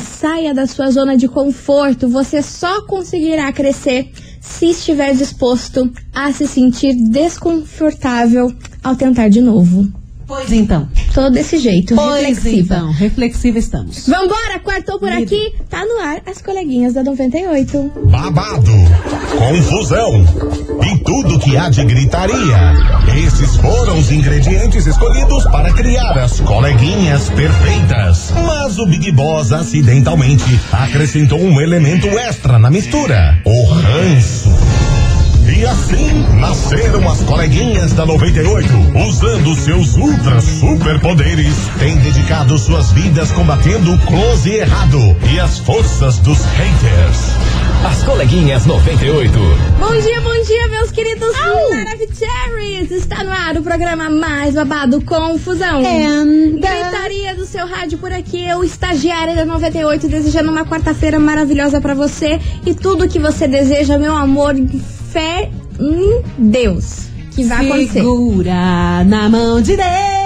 Saia da sua zona de conforto. Você só conseguirá crescer se estiver disposto a se sentir desconfortável ao tentar de novo. Pois então. Tô desse jeito, Pois reflexiva. então. Reflexiva estamos. Vambora, quartou por Líder. aqui. Tá no ar as coleguinhas da 98. babado, confusão e tudo que há de gritaria. Esses foram os ingredientes escolhidos para criar as coleguinhas perfeitas. Mas o Big Boss acidentalmente acrescentou um elemento extra na mistura: o ranço. E assim nasceram as coleguinhas da 98, usando seus ultra superpoderes, têm dedicado suas vidas combatendo o close e errado e as forças dos haters. As coleguinhas 98. Bom dia, bom dia, meus queridos Maravicheries! Está no ar o programa mais babado Confusão. And- Gritaria do seu rádio por aqui, eu, estagiária da 98, desejando uma quarta-feira maravilhosa pra você e tudo que você deseja, meu amor, fé em Deus. Que vai acontecer. Segura na mão de Deus.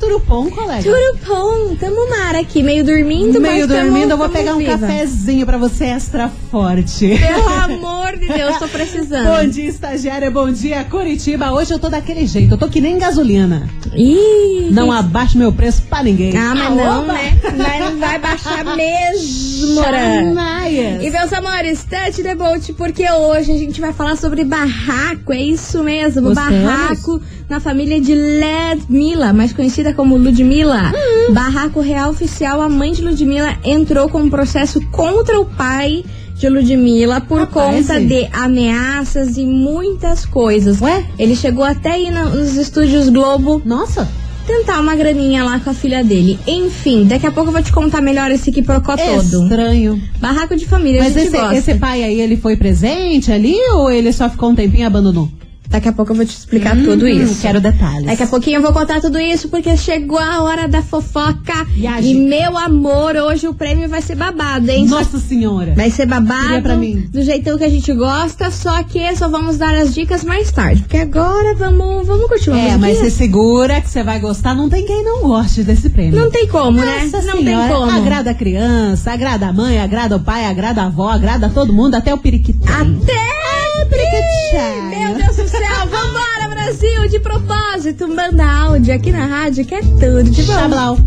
Tudo bom, colega? Tudo bom, tamo mar aqui, meio dormindo, Meio dormindo, eu vou pegar um viva. cafezinho pra você extra forte. Pelo amor de Deus, tô precisando. Bom dia, estagiária. Bom dia, Curitiba. Hoje eu tô daquele jeito. Eu tô que nem gasolina. Ih, Não abaixo meu preço pra ninguém. Ah, mas não, Opa! né? Mas não vai baixar mesmo. Chamaias. E meus amores, touch the boat, porque hoje a gente vai falar sobre barraco, é isso mesmo, Gostamos. barraco na família de Ludmilla, mais conhecida como Ludmilla. Hum. Barraco real oficial, a mãe de Ludmilla entrou com um processo contra o pai de Ludmilla por Rapaz, conta de ameaças e muitas coisas. Ué? Ele chegou até aí nos estúdios Globo Nossa. tentar uma graninha lá com a filha dele. Enfim, daqui a pouco eu vou te contar melhor esse quiprocó todo. Estranho. Barraco de família, Mas esse, esse pai aí, ele foi presente ali ou ele só ficou um tempinho e abandonou? Daqui a pouco eu vou te explicar Hum, tudo isso. Quero detalhes. Daqui a pouquinho eu vou contar tudo isso, porque chegou a hora da fofoca. Viagem. E meu amor, hoje o prêmio vai ser babado, hein? Nossa senhora. Vai ser babado, pra mim. do jeitão que a gente gosta, só que só vamos dar as dicas mais tarde. Porque agora vamos, vamos curtir uma É, musiquinha? mas você segura que você vai gostar. Não tem quem não goste desse prêmio. Não tem como, né? Nossa Não senhora, tem como. Agrada a criança, agrada a mãe, agrada o pai, agrada a avó, agrada todo mundo, até o periquito. Até periquitinho. Meu Deus do céu, vambora, Brasil! De propósito, manda áudio aqui na rádio que é tudo de bom. Xablau.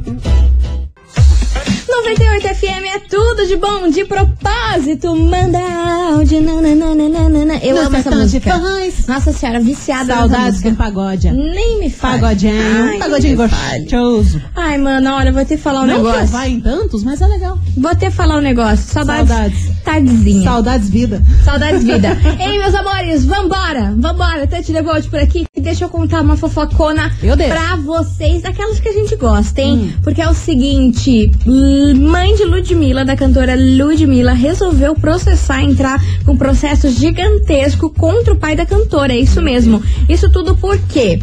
98 FM é tudo de bom, de propósito, manda áudio. nananana. Eu Não amo essa de música. pães. Nossa senhora, viciada Saudades do pagode. Nem me fale. Pagodinho, Ai, pagodinho gostoso. Ai, mano, olha, vou ter que falar um Não negócio. vá em tantos, mas é legal. Vou ter que falar um negócio. Saudades. Saudades. Tardezinha. Saudades vida. Saudades vida. Ei, meus amores, vambora, vambora. Tante Devolte por aqui. E deixa eu contar uma fofocona pra vocês, daquelas que a gente gosta, hein? Hum. Porque é o seguinte, mãe de Ludmilla, da cantora Ludmilla, resolveu processar, entrar com um processo gigantesco contra o pai da cantora. É isso mesmo. Isso tudo por quê?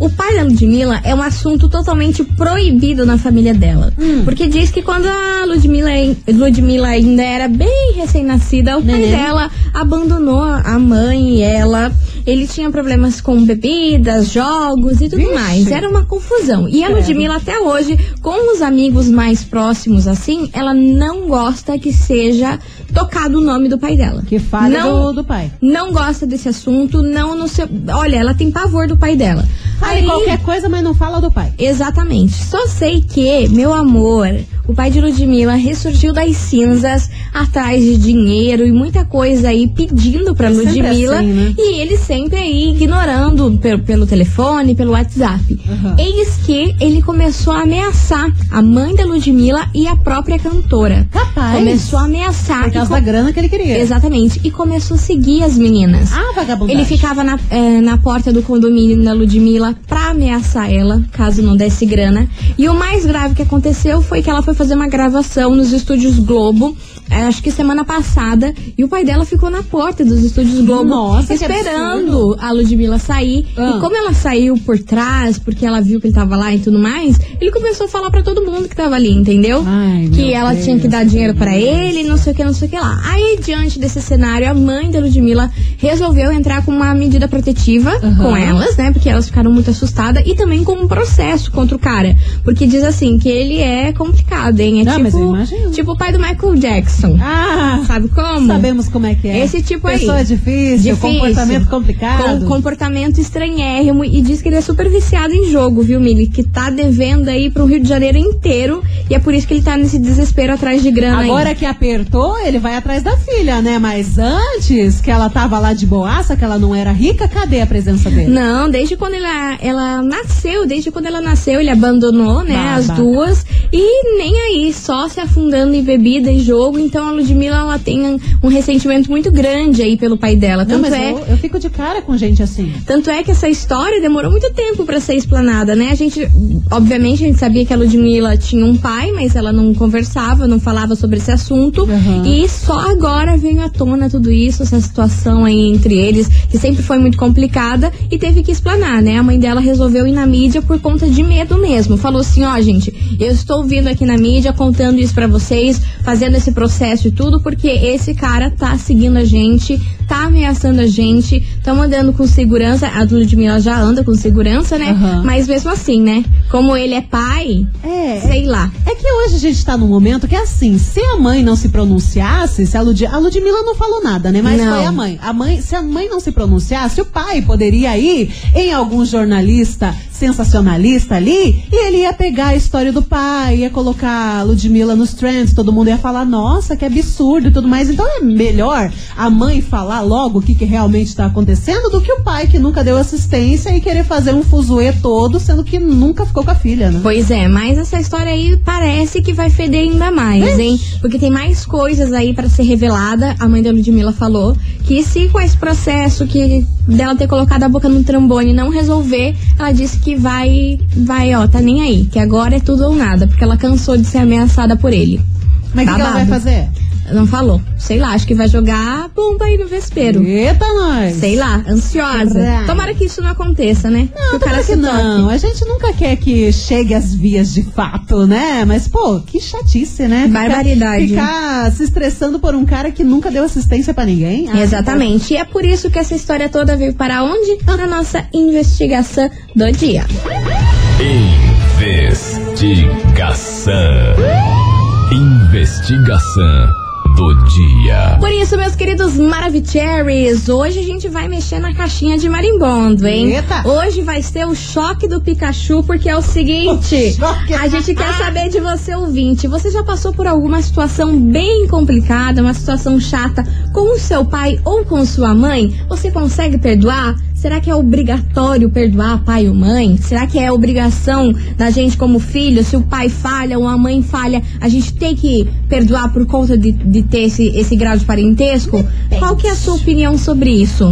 O pai da Ludmilla é um assunto totalmente proibido na família dela. Hum. Porque diz que quando a Ludmilla, Ludmilla ainda era bem recém-nascida, o pai dela abandonou a mãe e ela. Ele tinha problemas com bebidas, jogos e tudo Vixe. mais. Era uma confusão. E a. Ludmilla, até hoje, com os amigos mais próximos assim, ela não gosta que seja tocado o nome do pai dela. Que fale Não- do, do pai. Não gosta desse assunto, não no seu. Olha, ela tem pavor do pai dela. Fale Aí- qualquer coisa, mas não fala do pai. Exatamente. Só sei que, meu amor, o pai de Ludmilla ressurgiu das cinzas atrás de dinheiro e muita coisa aí pedindo pra É Ludmilla. assim, né? E ele sempre aí ignorando pelo, pelo telefone, pelo WhatsApp. Uhum. Eis que ele começou a ameaçar a mãe da Ludmilla e a própria cantora. Capaz. Começou a ameaçar. Por causa da grana que ele queria. Exatamente. E começou a seguir as meninas. Ah, vagabundagem. Ele ficava na, eh, na porta do condomínio da Ludmilla pra ameaçar ela, caso não desse grana. E o mais grave que aconteceu foi que ela foi fazer uma gravação nos estúdios Globo, eh, acho que semana passada, e o pai dela ficou na porta dos estúdios Globo Nossa, esperando a Ludmilla sair. Ah. E como ela saiu por trás, porque ela viu que ele tava lá e tudo mais, ele começou a falar pra todo mundo que tava ali, entendeu? Ai, que ela Deus, tinha que dar dinheiro pra Deus. ele, não sei o que, não sei o que lá. Aí, diante desse cenário, a mãe da Ludmilla resolveu entrar com uma medida protetiva Aham. com elas, né? Porque elas ficaram muito assustadas e também com um processo contra o cara. Porque diz assim que ele é complicado, hein? É Ah, mas eu tipo, tipo o pai do Michael Jackson. Ah, Sabe como? sabemos como é que é. Esse tipo aí. Pessoa difícil, Difícil. comportamento complicado. Com comportamento estranhérrimo e diz que ele é super viciado em jogo, viu, Mili? Que tá devendo aí pro Rio de Janeiro inteiro e é por isso que ele tá nesse desespero atrás de grana Agora aí. que apertou, ele vai atrás da filha, né? Mas antes, que ela tava lá de boaça, que ela não era rica, cadê a presença dele? Não, desde quando ela, ela nasceu, desde quando ela nasceu, ele abandonou, né, as duas. E nem aí, só se afundando em bebida e jogo. Então a Ludmilla, ela tem um, ressentimento muito grande aí pelo pai dela. Não, Tanto mas é. eu, eu fico de cara com gente assim. Tanto é que essa história demorou muito tempo pra ser explanada, né? A gente, obviamente, a gente sabia que a Ludmilla tinha um pai, mas ela não conversava, não falava sobre esse assunto. Uhum. E só agora veio à tona tudo isso, essa situação aí entre eles, que sempre foi muito complicada e teve que explanar, né? A mãe dela resolveu ir na mídia por conta de medo mesmo. Falou assim: ó, gente, eu estou vindo aqui na mídia contando isso pra vocês, fazendo esse processo e tudo, porque esse cara tá seguindo a gente, tá ameaçando a gente, tá andando com segurança. A Ludmilla já anda com segurança, né? Aham. Mas mesmo assim, né? Como ele é pai, É, sei lá. É que hoje a gente tá num momento que é assim, se a mãe não se pronunciasse, se a, Lud... a Ludmilla não falou nada, né? Mas Não. foi a mãe. A mãe. Se a mãe não se pronunciasse, o pai poderia ir em algum jornalista sensacionalista ali e ele ia pegar a história do pai, ia colocar a Ludmilla nos trends, todo mundo ia falar, nossa, que absurdo e tudo mais. Então é melhor a mãe falar logo o que, que realmente tá acontecendo do que o pai que nunca deu assistência e querer fazer um fuzuê todo, sendo que nunca ficou com a filha, né? Pois é, mas essa história aí parece que vai feder ainda mais, hein? Porque tem mais coisas aí pra ser revelada. A mãe da Ludmilla falou que se com esse processo que dela ter colocado a boca no trambone não resolver, ela disse que vai, vai, ó, tá nem aí, que agora é tudo ou nada, porque ela cansou de ser ameaçada por ele. Mas o que, ela vai fazer? Não falou. Sei lá, acho que vai jogar bomba aí no vespeiro. Eita, nós! Sei lá, ansiosa. Tomara que isso não aconteça, né? Não, que o cara se não. toque. A gente nunca quer que chegue às vias de fato, né? Mas, pô, que chatice, né? Ficar- Barbaridade. Ficar se estressando por um cara que nunca deu assistência pra ninguém. Ah, Exatamente. E é por isso que essa história toda veio para onde? Na nossa investigação do dia. Investigação. Investigação dia. Por isso, meus queridos Maravicheries, hoje a gente vai mexer na caixinha de marimbondo, hein? Eita! Hoje vai ser o choque do Pikachu, porque é o seguinte: O a gente quer saber de você, ouvinte. Você já passou por alguma situação bem complicada, uma situação chata com o seu pai ou com sua mãe? Você consegue perdoar? Será que é obrigatório perdoar pai ou mãe? Será que é obrigação da gente como filho? Se o pai falha ou a mãe falha, a gente tem que perdoar por conta de, de ter esse, esse grau de parentesco? Qual que é a sua opinião sobre isso?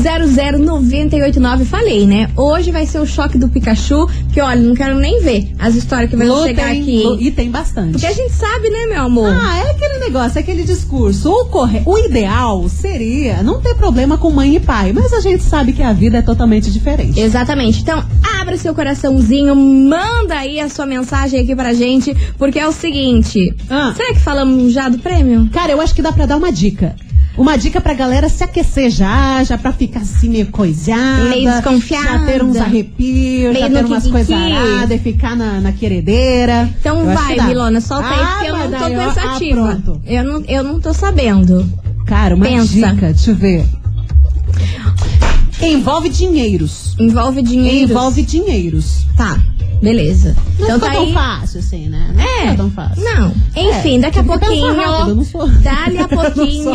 998900989. Falei, né? Hoje vai ser o choque do Pikachu, que olha, não quero nem ver as histórias que vão chegar aqui. lu- E tem bastante. Porque a gente sabe, né, meu amor? Ah, é aquele negócio, é aquele discurso. O, corre... o ideal seria não ter problema com mãe e pai, mas a gente sabe que a vida é totalmente diferente. Exatamente. Então, abra seu coraçãozinho, manda aí a sua mensagem aqui pra gente, porque é o seguinte. Ah. Será que falamos já do prêmio? Cara, eu acho que dá pra dar uma dica. Uma dica pra galera se aquecer já, já pra ficar assim meio coisada. Meio desconfiada. Já ter uns arrepios, Meio já ter umas coisas aradas e ficar na, na queredeira. Então Eu vai. Milona, solta aí, Ah, porque eu não tô daí, ó, pensativa. Ah, eu, não, eu não tô sabendo. Cara, uma Pensa. dica, deixa eu ver. Envolve dinheiros. Envolve dinheiro. Envolve dinheiros. Tá, beleza. Não então tá tão aí. fácil assim, né? Não É, tão fácil. não. Enfim, É, daqui a pouquinho, rápido, dali a pouquinho,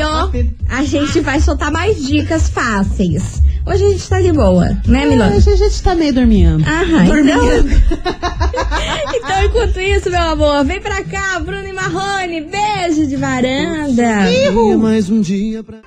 a gente vai soltar mais dicas fáceis. Hoje a gente tá de boa, né, Milona? Hoje a gente tá meio dormindo. Aham, dormindo. então... então, enquanto isso, meu amor, vem pra cá, Bruno e Marrone, beijo de varanda. mais um dia pra.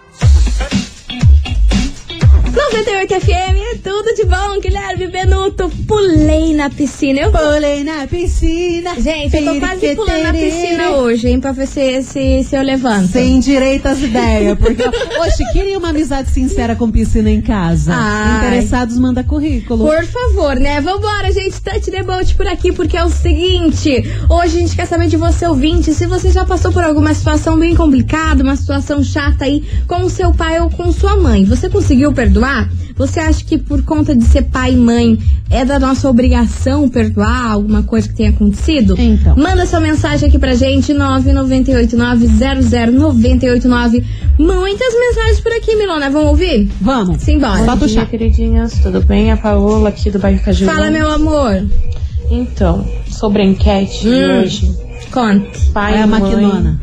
98 FM é tudo de bom, Guilherme Benuto. Pulei na piscina. Eu Pulei na piscina. Gente, eu tô quase pulando na piscina hoje, hein, pra ver se, se, se eu levanto. Sem direito às ideias. Porque, oxe, queria uma amizade sincera com piscina em casa. Ai. Interessados, manda currículo. Por favor, né? Vambora, gente. Touch the boat por aqui, porque é o seguinte: hoje a gente quer saber de você, ouvinte, se você já passou por alguma situação bem complicada, uma situação chata aí com o seu pai ou com sua mãe. Você conseguiu perdoar? Você acha que por conta de ser pai e mãe é da nossa obrigação perdoar alguma coisa que tenha acontecido? Então. Manda sua mensagem aqui pra gente, 998900989. Muitas mensagens por aqui, Milona. Vamos ouvir? Vamos. Simbora. Bom dia, queridinhas. Tudo bem? A Paola aqui do bairro Caju. Fala, meu amor. Então, sobre a enquete de Hum. hoje. Conte. Pai É a e mãe, maquinona.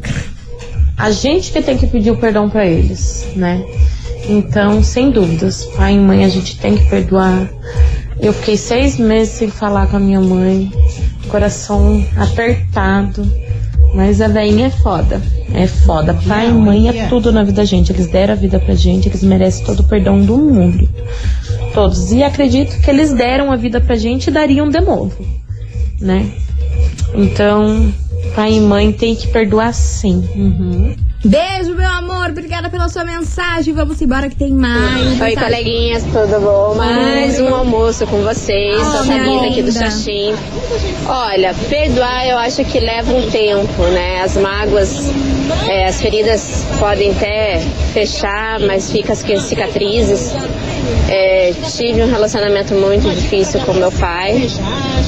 A gente que tem que pedir o perdão pra eles, né? Então, sem dúvidas, pai e mãe a gente tem que perdoar. Eu fiquei seis meses sem falar com a minha mãe, coração apertado. Mas a veinha é foda. É foda. Pai e mãe é tudo na vida da gente. Eles deram a vida pra gente, eles merecem todo o perdão do mundo. Todos. E acredito que eles deram a vida pra gente e dariam de novo. Né? Então, pai e mãe tem que perdoar sim. Beijo, meu amor. Obrigada pela sua mensagem. Vamos embora que tem mais. Oi, coleguinhas, tudo bom? Mais um almoço com vocês. Oh, Sou a minha Sabrina aqui do. Xaxim. Olha, perdoar eu acho que leva um tempo, né? As mágoas, é, as feridas podem até fechar, mas fica as cicatrizes. É, tive um relacionamento muito difícil com meu pai.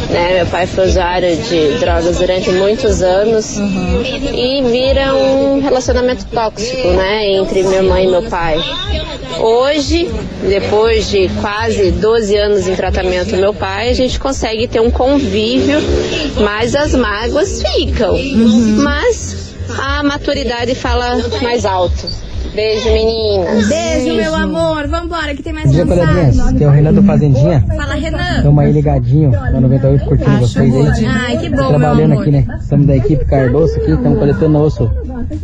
Né? Meu pai foi usuário de drogas durante muitos anos e vira um relacionamento tóxico, né? Entre minha mãe e meu pai. Hoje, depois de quase 12 anos em tratamento do meu pai, a gente consegue ter um convívio, mas as mágoas ficam. Mas a maturidade fala mais alto. Beijo, meninas. Beijo, meu amor. Vambora que tem mais Bom dia. Aqui é o Renan do Fazendinha. Fala, Renan. Estamos aí ligadinho na 98 curtindo Ah, vocês chegou, aí. Ai, que bom, meu trabalhando amor. aqui, né? Estamos da equipe Cardoso aqui, estamos coletando osso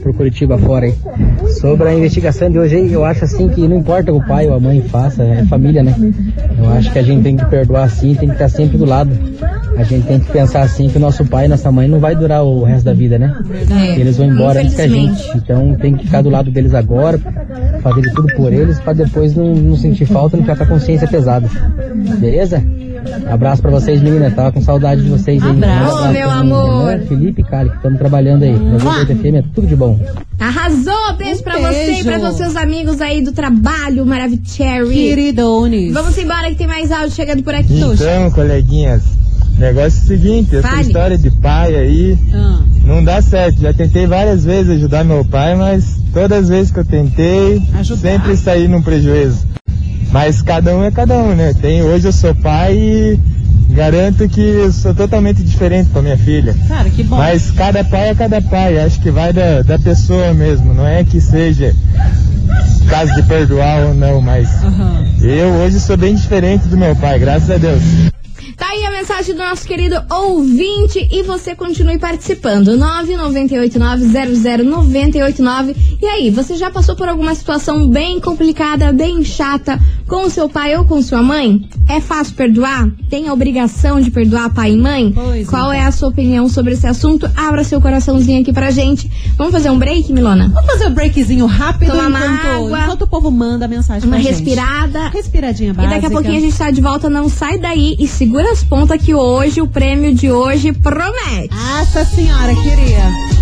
por Curitiba fora aí. Sobre a investigação de hoje aí, eu acho assim que não importa o pai ou a mãe faça, é família, né? Eu acho que a gente tem que perdoar assim, tem que estar sempre do lado. A gente tem que pensar assim que o nosso pai e nossa mãe não vai durar o resto da vida, né? É, Eles vão embora antes que a gente. Então tem que ficar do lado deles agora, fazer de tudo por eles, pra depois não, não sentir falta e não ficar com a consciência pesada. Beleza? Abraço pra vocês, meninas. Tava com saudade de vocês aí. Abraço, Um meu amor. Renan, Felipe e Cali, que estamos trabalhando aí. 98 FM é tudo de bom. Arrasou. Beijo Um pra você e pra beijo. todos seus amigos aí do trabalho, Maravicherry. Queridones. Vamos embora que tem mais áudio chegando por aqui. Então, coleguinhas, negócio é o seguinte, essa Fale. história de pai aí Ah, não dá certo. Já tentei várias vezes ajudar meu pai, mas todas as vezes que eu tentei, Ajudar. sempre saí num prejuízo. Mas cada um é cada um, né? Tem, hoje eu sou pai e garanto que eu sou totalmente diferente com a minha filha. cara, que bom. Mas cada pai é cada pai, acho que vai da, da pessoa mesmo, não é que seja caso de perdoar ou não, mas Aham. eu hoje sou bem diferente do meu pai, graças a Deus. Mensagem do nosso querido ouvinte e você continue participando. 998900989. E aí, você já passou por alguma situação bem complicada, bem chata com o seu pai ou com sua mãe? É fácil perdoar? Tem a obrigação de perdoar pai e mãe? Pois Qual então. é a sua opinião sobre esse assunto? Abra seu coraçãozinho aqui pra gente. Vamos fazer um break, Milona? Vamos fazer um breakzinho rápido Tomar uma enquanto, água. enquanto o povo manda a mensagem Uma pra gente. respirada. Respiradinha E básica. daqui a pouquinho a gente tá de volta, não sai daí e segura as pontas que hoje, o prêmio de hoje promete. Nossa senhora, queria.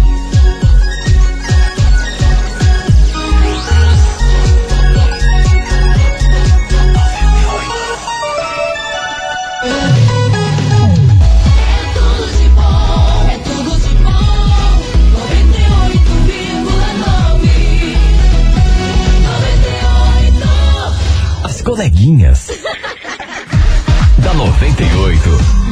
Coleguinhas. da 98.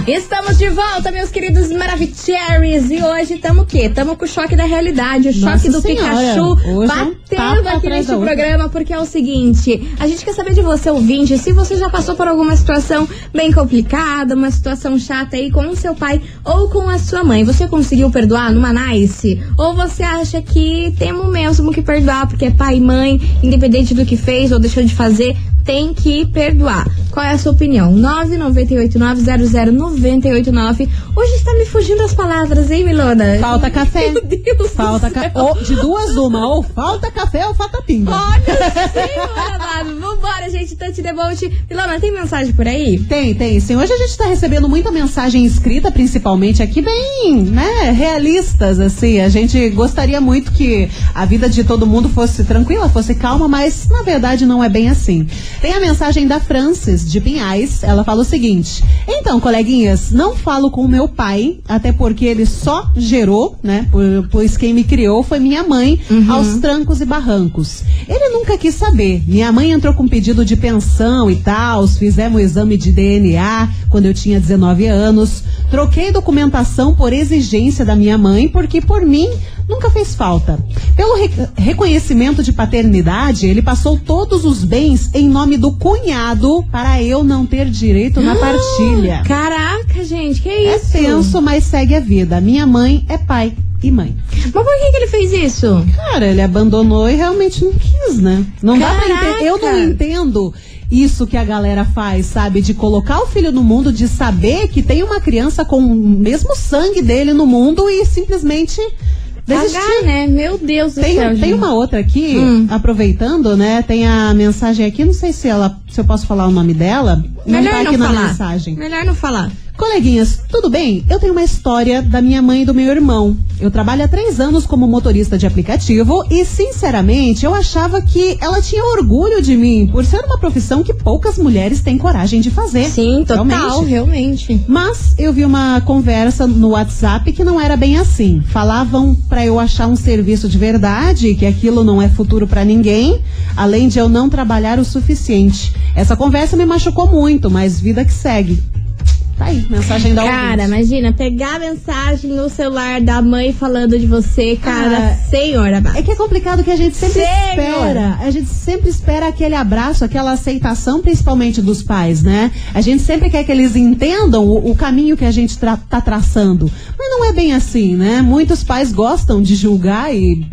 Estamos de volta, meus queridos Maravicheries. E hoje estamos o quê? Estamos com o choque da realidade, o choque Nossa do Senhora, Pikachu hoje é um batendo tapa aqui neste programa, porque é o seguinte: a gente quer saber de você, ouvinte, se você já passou por alguma situação bem complicada, uma situação chata aí com o seu pai ou com a sua mãe. Você conseguiu perdoar numa nice? Ou você acha que temos mesmo que perdoar, porque é pai e mãe, independente do que fez ou deixou de fazer, tem que perdoar. Qual é a sua opinião? 998900989. Hoje está me fugindo as palavras, hein, Milona? Falta café. Meu Deus Falta do ca... céu. ou, de duas uma, ou falta café ou falta pinga. Olha senhora, amado. Vambora, gente. Tante Debote. Milona, tem mensagem por aí? Tem, tem. Sim, hoje a gente tá recebendo muita mensagem escrita, principalmente aqui, bem, né, realistas, assim. A gente gostaria muito que a vida de todo mundo fosse tranquila, fosse calma, mas na verdade não é bem assim. Tem a mensagem da Francis, de Pinhais. Ela fala o seguinte: Então, coleguinhas, não falo com o meu pai, até porque ele só gerou, né, pois quem me criou foi minha mãe, aos trancos e barrancos. Ele nunca quis saber. Minha mãe entrou com pedido de pensão e tal, fizemos o exame de DNA quando eu tinha 19 anos. Troquei documentação por exigência da minha mãe, porque por mim nunca fez falta. Pelo re- reconhecimento de paternidade, ele passou todos os bens em nome do cunhado para eu não ter direito na partilha. Caraca, gente, que É isso? tenso, mas segue a vida. Minha mãe é pai e mãe. Mas por que, que ele fez isso? Cara, ele abandonou e realmente não quis, né? Não dá pra Caraca! entender. Eu não entendo isso que a galera faz, sabe? De colocar o filho no mundo, de saber que tem uma criança com o mesmo sangue dele no mundo e simplesmente desistir. Pagar, né? Meu Deus do Tem, céu. tem gente. uma outra aqui, Hum. aproveitando, né? Tem a mensagem aqui, não sei se ela, se eu posso falar o nome dela. Melhor não tá não aqui na falar. mensagem. Melhor não falar. Coleguinhas, tudo bem? Eu tenho uma história da minha mãe e do meu irmão. Eu trabalho há três anos como motorista de aplicativo e, sinceramente, eu achava que ela tinha orgulho de mim por ser uma profissão que poucas mulheres têm coragem de fazer. Sim, total, Realmente. realmente. Mas eu vi uma conversa no WhatsApp que não era bem assim. Falavam pra eu achar um serviço de verdade, que aquilo não é futuro pra ninguém, além de eu não trabalhar o suficiente. Essa conversa me machucou muito, mas vida que segue. Tá aí, mensagem da Cara, ouvinte. imagina, pegar a mensagem no celular da mãe falando de você, cara, Ah, senhora. É que é complicado que a gente sempre Senhor. espera. A gente sempre espera aquele abraço, aquela aceitação, principalmente dos pais, né? A gente sempre quer que eles entendam o, o caminho que a gente tra tá traçando. Mas não é bem assim, né? Muitos pais gostam de julgar e.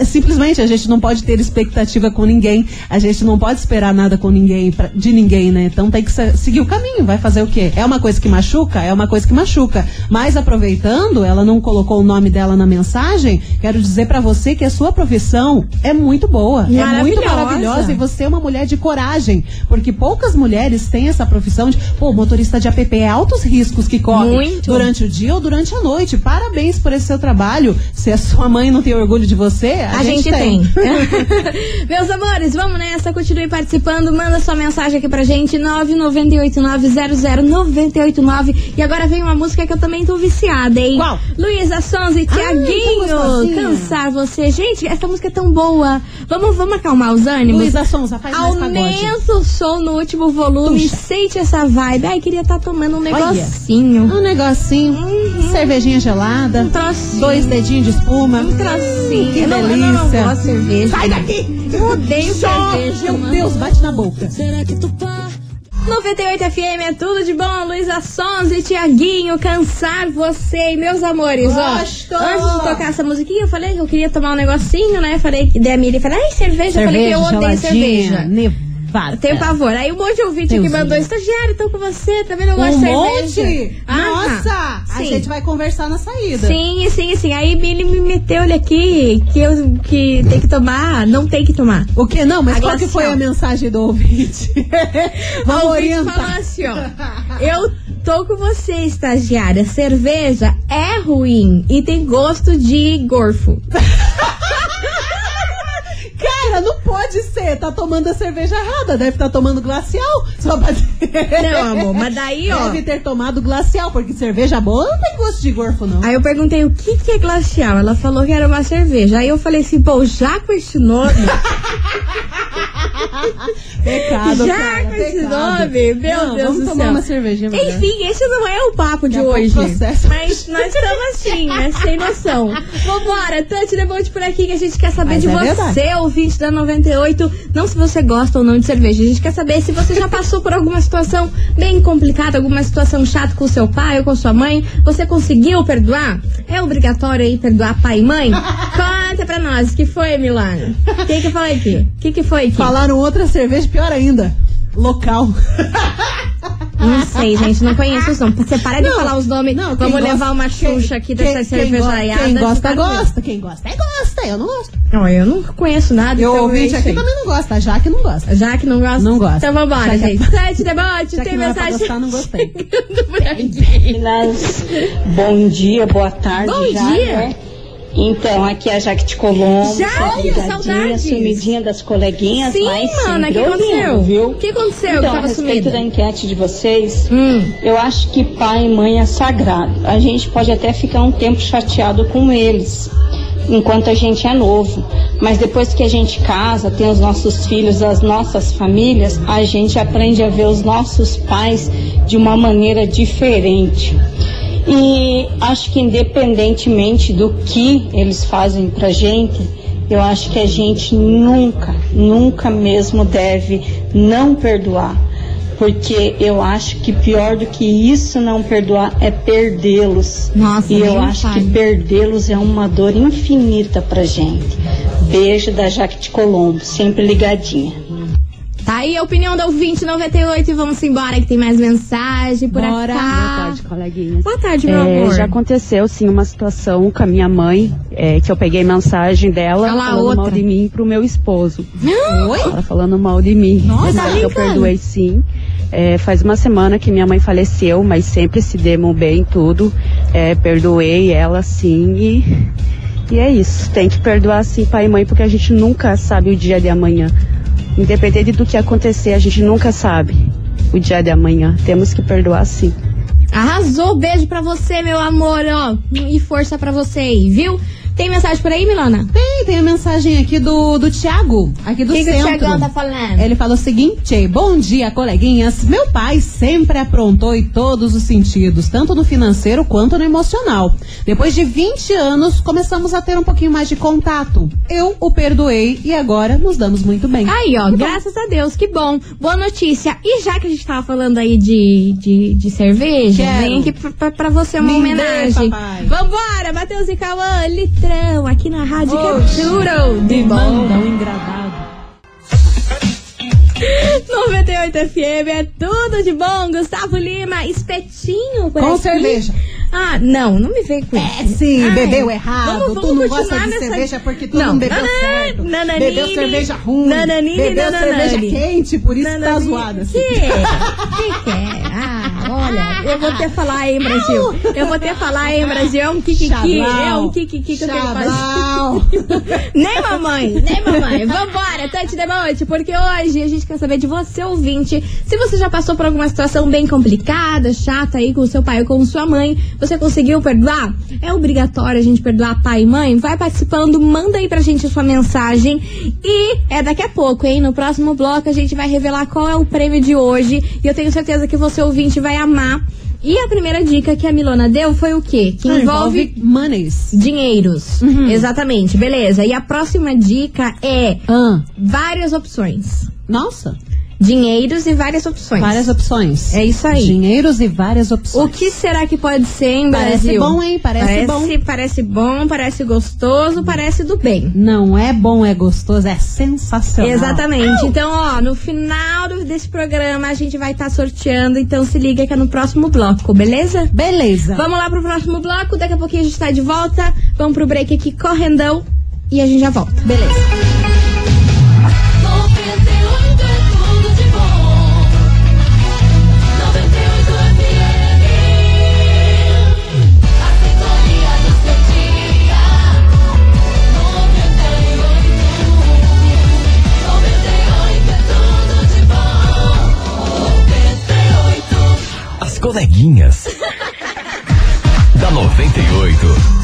ah, Simplesmente a gente não pode ter expectativa com ninguém, a gente não pode esperar nada com ninguém, pra- de ninguém, né? Então tem que se- seguir o caminho, vai fazer o quê? É uma coisa que machuca? É uma coisa que machuca. Mas aproveitando, ela não colocou o nome dela na mensagem, quero dizer pra você que a sua profissão é muito boa, é muito Maravilhosa. maravilhosa e você é uma mulher de coragem, porque poucas mulheres têm essa profissão de, pô, motorista de app é altos riscos que corre Muito. durante o dia ou durante a noite. Parabéns por esse seu trabalho. Se a sua mãe não tem orgulho de você, a, A, gente, tem. Meus amores, vamos nessa, continue participando, manda sua mensagem aqui pra gente, 998900989. E agora vem uma música que eu também tô viciada, hein? Qual? Luísa Sonza e tão Tiaguinho, gostosinha. Cansar Você. Gente, essa música é tão boa. Vamos, vamos acalmar os ânimos? Luísa Sonza, faz. Aumenta o som no último volume, Puxa. sente essa vibe. Ai, queria estar tomando um negocinho. Um negocinho, cervejinha gelada, Um trocinho. dois dedinhos de espuma. Um trocinho. Eu, não, não delícia. cerveja. Sai daqui! Eu odeio Só, cerveja. meu. Deus, bate na boca. 98 FM é tudo de bom. Luísa Sons e Tiaguinho, cansar você. E meus amores, Gosto. ó. Antes de tocar essa musiquinha, eu falei que eu queria tomar um negocinho, né? Falei que a Miri falou, ai, cerveja. eu falei que eu odeio cerveja. nevada. Eu tenho pavor. Aí um monte de ouvinte que Deusinho. mandou, estagiário, tô com você, também não gosto Um de cerveja. monte? Aham. Nossa! A Sim. gente vai conversar na saída. Sim, sim, sim. Aí ele me meteu ele aqui que eu que tem que tomar, não tem que tomar. O que? Não, mas A qual que glacial. foi a mensagem do ouvinte? A Vamos ouvinte orientar. falou assim, ó. Eu tô com você, estagiária. Cerveja é ruim e tem gosto de gorfo. Cara, não pode ser. Tá tomando a cerveja errada. Deve estar tomando glacial. Só pra... Não, amor, mas daí, ó. Deve ter tomado glacial, porque cerveja boa não tem gosto de gorfo, não. Aí eu perguntei o que, que é glacial. Ela falou que era uma cerveja. Aí eu falei assim, pô, já com esse nome. Pecado, já cara, com esse pecado. nome, meu Não, Deus vamos do tomar céu. uma melhor. Enfim, esse não é o papo de pouco hoje. Mas nós estamos assim, né? Sem noção. Vambora, Tante Debote por aqui que a gente quer saber Mas de é você, verdade. ouvinte da 98. Não se você gosta ou não de cerveja. A gente quer saber se você já passou por alguma situação bem complicada, alguma situação chata com seu pai ou com sua mãe. Você conseguiu perdoar? É obrigatório aí perdoar pai e mãe? Conta pra nós. O que foi, Milano? O que que foi aqui? O que que foi aqui? Falaram outra cerveja, pior ainda. local. Não sei, gente, não conheço os nomes. Você para de Não, falar os nomes. não, Vamos gosta- levar uma xuxa aqui dessa quem, cervejaiada. Quem gosta, gosta. Quem gosta, é gosta. Eu não gosto. Não, eu não conheço nada. Eu então aqui também não gosta. A Jaque não gosta. Já que não gosta? Não gosta. Então vambora, é- gente. Sete debote, Já tem não é mensagem. gostar, não gostei. bom dia, boa tarde Bom já, dia. né? Então, aqui é a Jaque Colombo, Jaque, ligadinha, saudades. sumidinha das coleguinhas, Sim, mas mana, o que aconteceu? viu? O que aconteceu que Então, a tava respeito sumida? da enquete de vocês, Hum. eu acho que pai e mãe é sagrado. A gente pode até ficar um tempo chateado com eles, enquanto a gente é novo. Mas depois que a gente casa, tem os nossos filhos, as nossas famílias, a gente aprende a ver os nossos pais de uma maneira diferente. E acho que independentemente do que eles fazem pra gente, eu acho que a gente nunca, nunca mesmo deve não perdoar. Porque eu acho que pior do que isso não perdoar é perdê-los. Nossa, e eu acho fale. que perdê-los é uma dor infinita pra gente. Beijo da Jaque de Colombo, sempre ligadinha. Tá aí a opinião da ouvinte 98 e vamos embora que tem mais mensagem por Bora. cá. Boa tarde, coleguinhas. Boa tarde, meu É, amor. já aconteceu, sim, uma situação com a minha mãe, é, que eu peguei mensagem dela lá, falando outra. mal de mim pro meu esposo. Oi? Ela falando mal de mim. Nossa, Mas eu perdoei sim. É, faz uma semana que minha mãe faleceu, mas sempre se demos bem tudo. É, perdoei ela sim e, e é isso. Tem que perdoar sim pai e mãe, porque a gente nunca sabe o dia de amanhã. Independente do que acontecer, a gente nunca sabe o dia de amanhã. Temos que perdoar sim. Arrasou, beijo pra você, meu amor, ó. E força pra você aí, viu? Tem mensagem por aí, Milana? Tem, tem a mensagem aqui do, do Tiago, aqui do que, que o centro. Tiagão tá falando? Ele fala o seguinte: Bom dia, coleguinhas. Meu pai sempre aprontou em todos os sentidos, tanto no financeiro quanto no emocional. Depois de 20 anos, começamos a ter um pouquinho mais de contato. Eu o perdoei e agora nos damos muito bem. Aí, ó, graças a Deus, que bom. Boa notícia. E já que a gente tava falando aí de, de, de cerveja, Quero. vem aqui pra, pra- pra você uma Me dê, homenagem. papai. Vambora, Matheus e Cauã, litrão, aqui na Rádio Oxe, Captura de bom. Manda um engradado. 98 FM é tudo de bom. Gustavo Lima, espetinho por Com aqui. cerveja. Ah, não, não me vem com É isso. sim, Ai, bebeu errado. vamos- tu vamos não continuar gosta de nessa- cerveja porque tu Não. não, bebeu Nanã, certo. nananine, bebeu cerveja ruim. nananine, bebeu nananane. cerveja quente, por isso tá Nananine. zoada. Assim. Que? Que que é? Ah, olha, eu vou ter que falar, hein, Brasil? Eu vou ter que falar, hein, Brasil? É um kikiki, é um kikiki que eu tenho que fazer. Nem mamãe, nem mamãe. Vambora, Tante Demonte, porque hoje a gente quer saber de você, ouvinte. Se você já passou por alguma situação bem complicada, chata aí com seu pai ou com sua mãe, você conseguiu perdoar? É obrigatório a gente perdoar pai e mãe? Vai participando, manda aí pra gente a sua mensagem. E é daqui a pouco, hein? No próximo bloco a gente vai revelar qual é o prêmio de hoje. E eu tenho certeza que você, ouvinte, vai amar. E a primeira dica que a Milona deu foi o quê? Que envolve monies. Dinheiros. Exatamente, beleza. E a próxima dica é Ah, várias opções. nossa, Dinheiros e várias opções. várias opções. É isso aí. Dinheiros e várias opções. O que será que pode ser, hein, Parece Brasil? bom, hein? Parece bom. Parece bom, parece gostoso, parece do bem. Não é bom, é gostoso, é sensacional. Exatamente. Então, ó, no final desse programa a gente vai estar sorteando. Então se liga que é no próximo bloco, beleza? Beleza. Vamos lá pro próximo bloco. Daqui a pouquinho a gente tá de volta. Vamos pro break aqui correndão e a gente já volta. Beleza. Coleguinhas. da 98.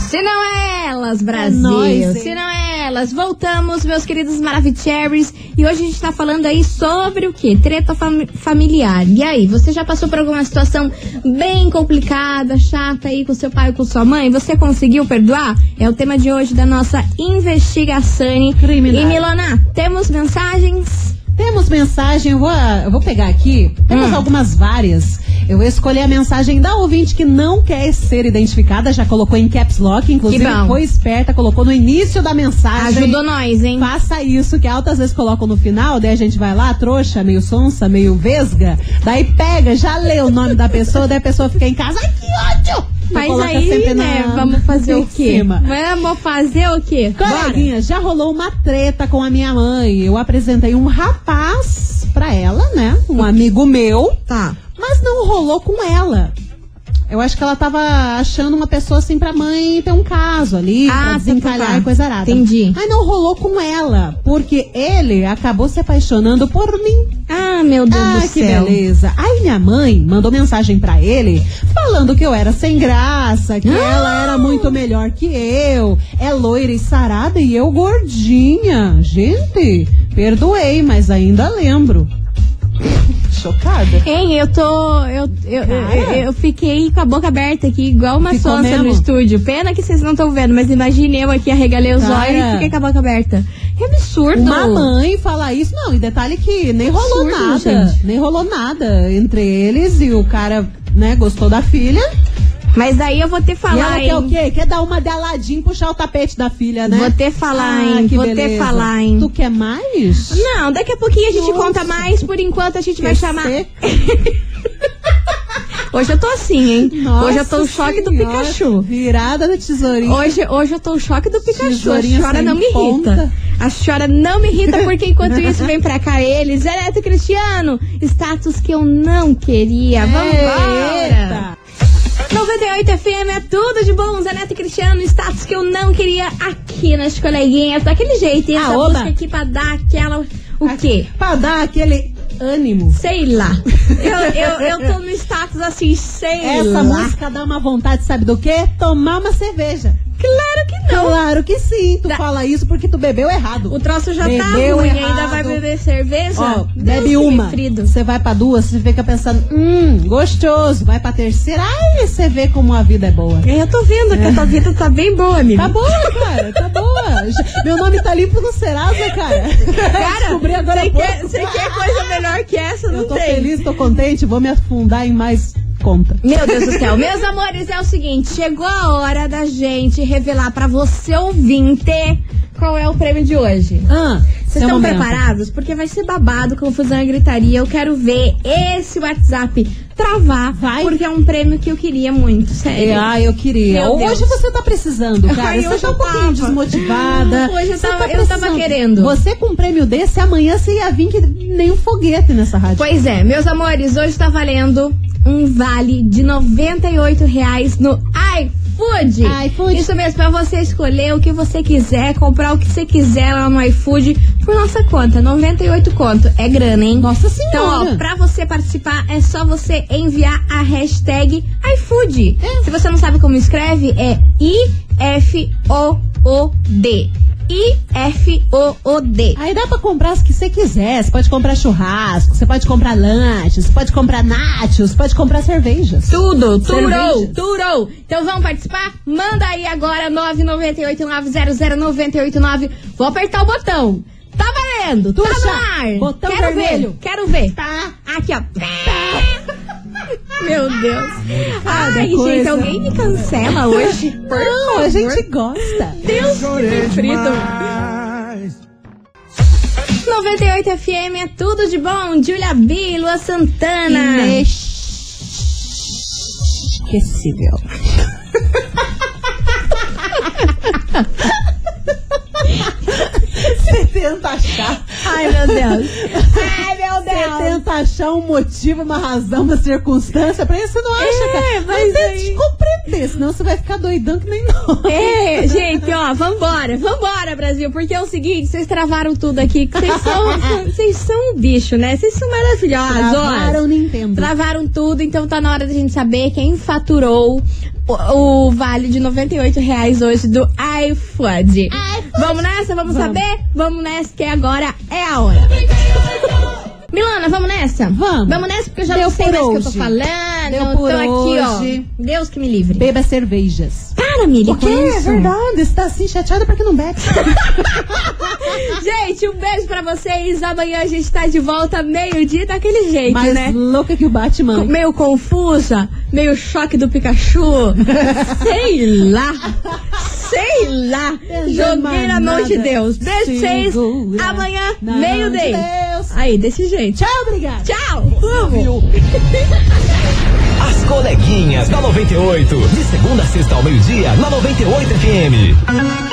Se não é elas, Brasil. nóis, hein? Se não é elas. Voltamos, meus queridos Maravicheries. E hoje a gente tá falando aí sobre o quê? Treta fami- familiar. E aí, você já passou por alguma situação bem complicada, chata aí com seu pai ou com sua mãe? Você conseguiu perdoar? É o tema de hoje da nossa investigação. Criminal. E Milona, temos mensagens? Temos mensagem, eu vou, eu vou pegar aqui. Temos Hum. algumas várias. Eu vou escolher a mensagem da ouvinte que não quer ser identificada, já colocou em caps lock, inclusive foi esperta, colocou no início da mensagem. Ajudou nós, hein? Faça isso, que altas vezes colocam no final, daí a gente vai lá, trouxa, meio sonsa, meio vesga, daí pega, já lê o nome da pessoa, daí a pessoa fica em casa, ai que ódio! Mas aí, né, na- vamos fazer o quê? cima. Vamos fazer o quê? Coleguinha, já rolou uma treta com a minha mãe. Eu apresentei um rapaz pra ela, né? Um amigo meu. Tá. Mas não rolou com ela. Eu acho que ela tava achando uma pessoa assim pra mãe ter um caso ali, Ah, pra tá, desencalhar tá, tá. e coisa arada. Entendi. Mas não rolou com ela, porque ele acabou se apaixonando por mim. Ah, meu Deus Ah, do que céu. beleza. Aí minha mãe mandou mensagem pra ele falando que eu era sem graça, que Ah! ela era muito melhor que eu. É loira e sarada e eu gordinha. Gente, perdoei, mas ainda lembro. Chocada. Hein, eu tô. Eu, eu, eu, eu fiquei com a boca aberta aqui, igual uma Ficou sonsa mesmo? no estúdio. Pena que vocês não estão vendo, mas imagine eu aqui arregalei os Cara. olhos e fiquei com a boca aberta. Que absurdo! Uma mãe falar isso, não, e detalhe que nem rolou Absurdo, nada. gente. Nem rolou nada entre eles e o cara, né, gostou da filha. Mas daí eu vou ter e falar, ela quer o hein? quê? Quer dar uma de Aladim e puxar o tapete da filha, né? Vou ter falar, Ah, hein? que Vou ter beleza. falar, hein? Tu quer mais? Não, daqui a pouquinho a gente Nossa. conta mais. Por enquanto a gente vai Quer chamar. ser? Hoje eu tô assim, hein? Nossa hoje eu tô o choque do Senhora, Pikachu. Virada da tesourinha. Hoje, hoje eu tô o choque do Pikachu. A Tesourinha senhora sem não me ponta. irrita. A senhora não me irrita porque enquanto isso vem pra cá ele, Zé Neto Cristiano, status que eu não queria. Vambora! Eita. 98 FM é tudo de bom, Zé Neto Cristiano, status que eu não queria aqui nas coleguinhas, daquele jeito. E essa Ah, música aqui pra dar aquela. O quê? Pra dar aquele ânimo. Sei lá. Eu, eu, eu tô no status assim, sei Essa lá. música dá uma vontade, sabe do quê? Tomar uma cerveja. Claro que não. Claro que sim. Tu Da- fala isso porque tu bebeu errado. O troço já tá Bebeu ruim, errado. ainda vai beber cerveja? Ó, Deus bebe uma, você vai pra duas, você fica pensando, hum, gostoso. Vai pra terceira, ai, você vê como a vida é boa. Eu tô vendo que a tua vida tá bem boa, amigo. Tá boa, cara, tá boa. Meu nome tá limpo no Serasa, cara. Cara, Descobri agora você quer, quer coisa melhor que essa? Não Eu tô tem. feliz, tô contente, vou me afundar em mais conta. Meu Deus do céu. Meus amores, é o seguinte: chegou a hora da gente revelar pra você ouvinte qual é o prêmio de hoje. Ah, Vocês estão preparados? Porque vai ser babado, confusão e gritaria. Eu quero ver esse WhatsApp travar. Vai. Porque é um prêmio que eu queria muito, sério. Ah, eu queria. Meu Hoje Deus. você tá precisando, cara. Ai, você tá um pouquinho desmotivada. Hoje eu Você tava- tá eu tava querendo. Você com um prêmio desse, amanhã você ia vir que nem um foguete nessa rádio. Pois é, meus amores, hoje tá valendo um vale de 98 reais no iFood. iFood. Isso mesmo, pra você escolher o que você quiser, comprar o que você quiser lá no iFood por nossa conta. 98 conto. É grana, hein? Nossa senhora. Então, ó, pra você participar, é só você enviar a hashtag iFood. Se você não sabe como escreve, é I-F-O-O-D. I-F-O-O-D. Aí dá pra comprar as que você quiser. Você pode comprar churrasco, você pode comprar lanches, você pode comprar nachos, você pode comprar cervejas. Tudo, turou, Cervejas. turou. Então vamos participar? Manda aí agora 998900989. Vou apertar o botão. Tá valendo, tá no ar. botão quero vermelho. ver, quero ver. Tá. Aqui, ó. Meu Deus. Ai, coisa. gente, alguém me cancela hoje? Por Não, favor. a gente gosta. Me frido. 98 FM é tudo de bom. Julia B, Lua Santana. Inesquecível. Você tenta achar. Ai, meu Deus. Ai, meu Você tenta achar um motivo, uma razão, uma circunstância pra isso, você não acha, É, cara. mas aí- compreender, senão você vai ficar doidão que nem nós. É, gente, ó, vambora, vambora, Brasil, porque é o seguinte, vocês travaram tudo aqui, vocês são, vocês são um bicho, né? Vocês são maravilhosos, Travaram Nintendo. Travaram tudo, então tá na hora da gente saber quem faturou o, o vale de 98 reais hoje do iFood. Vamos nessa? Vamos, Vamos. saber? Vamos nessa, que agora é a hora. Milana, vamos nessa? Vamos. Vamos nessa, porque eu já Deu não sei mais o que eu tô falando. Deu por tô aqui, hoje. ó. Deus que me livre. Beba cervejas. Para Mili, quê? É verdade. Você tá assim chateada porque não bebe. Gente, um beijo pra vocês. Amanhã a gente tá de volta meio-dia daquele jeito, Mais né? louca que o Batman. Meio confusa, meio choque do Pikachu. Sei lá. Sei lá. Joguei na mão de Deus. Beijo pra vocês. Amanhã, de Deus. Aí, desse jeito. Tchau, obrigada. Tchau. Vamos. As coleguinhas da 98. De segunda a sexta ao meio-dia, na 98 FM.